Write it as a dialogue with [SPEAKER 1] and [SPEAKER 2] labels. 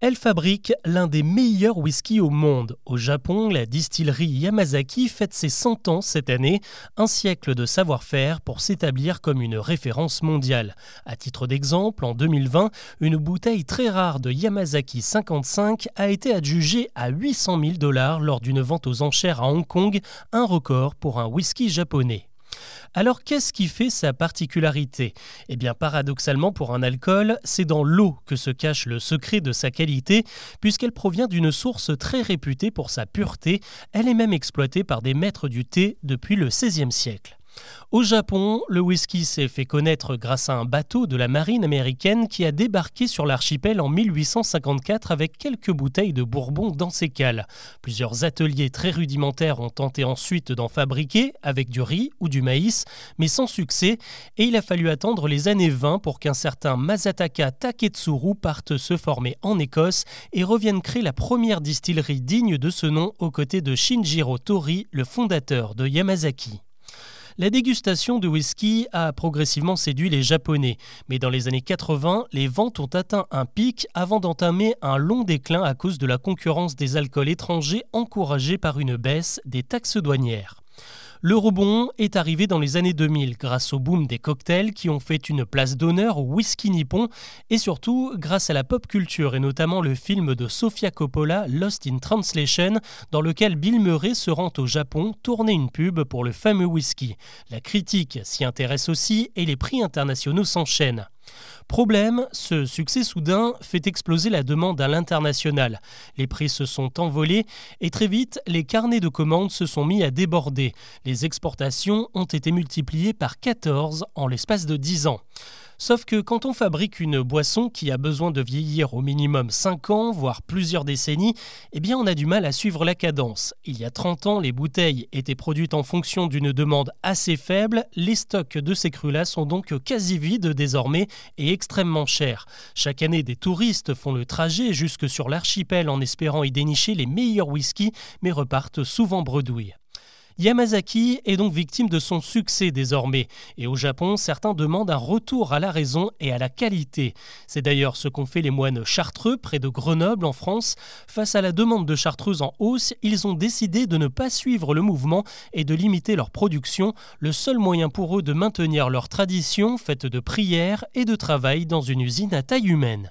[SPEAKER 1] Elle fabrique l'un des meilleurs whiskies au monde. Au Japon, la distillerie Yamazaki fête ses 100 ans cette année, un siècle de savoir-faire pour s'établir comme une référence mondiale. À titre d'exemple, en 2020, une bouteille très rare de Yamazaki 55 a été adjugée à 800 000 dollars lors d'une vente aux enchères à Hong Kong, un record pour un whisky japonais. Alors qu'est-ce qui fait sa particularité? Eh bien paradoxalement pour un alcool, c'est dans l'eau que se cache le secret de sa qualité, puisqu'elle provient d'une source très réputée pour sa pureté, elle est même exploitée par des maîtres du thé depuis le XVIe siècle. Au Japon, le whisky s'est fait connaître grâce à un bateau de la marine américaine qui a débarqué sur l'archipel en 1854 avec quelques bouteilles de bourbon dans ses cales. Plusieurs ateliers très rudimentaires ont tenté ensuite d'en fabriquer avec du riz ou du maïs, mais sans succès, et il a fallu attendre les années 20 pour qu'un certain Masataka Taketsuru parte se former en Écosse et revienne créer la première distillerie digne de ce nom aux côtés de Shinjiro Tori, le fondateur de Yamazaki. La dégustation de whisky a progressivement séduit les Japonais, mais dans les années 80, les ventes ont atteint un pic avant d'entamer un long déclin à cause de la concurrence des alcools étrangers encouragée par une baisse des taxes douanières. Le rebond est arrivé dans les années 2000 grâce au boom des cocktails qui ont fait une place d'honneur au whisky nippon et surtout grâce à la pop culture et notamment le film de Sofia Coppola Lost in Translation dans lequel Bill Murray se rend au Japon tourner une pub pour le fameux whisky. La critique s'y intéresse aussi et les prix internationaux s'enchaînent. Problème, ce succès soudain fait exploser la demande à l'international. Les prix se sont envolés et très vite, les carnets de commandes se sont mis à déborder. Les exportations ont été multipliées par 14 en l'espace de 10 ans. Sauf que quand on fabrique une boisson qui a besoin de vieillir au minimum 5 ans, voire plusieurs décennies, eh bien on a du mal à suivre la cadence. Il y a 30 ans, les bouteilles étaient produites en fonction d'une demande assez faible, les stocks de ces crus-là sont donc quasi vides désormais et extrêmement chers. Chaque année, des touristes font le trajet jusque sur l'archipel en espérant y dénicher les meilleurs whiskies, mais repartent souvent bredouilles. Yamazaki est donc victime de son succès désormais, et au Japon, certains demandent un retour à la raison et à la qualité. C'est d'ailleurs ce qu'ont fait les moines chartreux près de Grenoble en France. Face à la demande de chartreuse en hausse, ils ont décidé de ne pas suivre le mouvement et de limiter leur production, le seul moyen pour eux de maintenir leur tradition faite de prières et de travail dans une usine à taille humaine.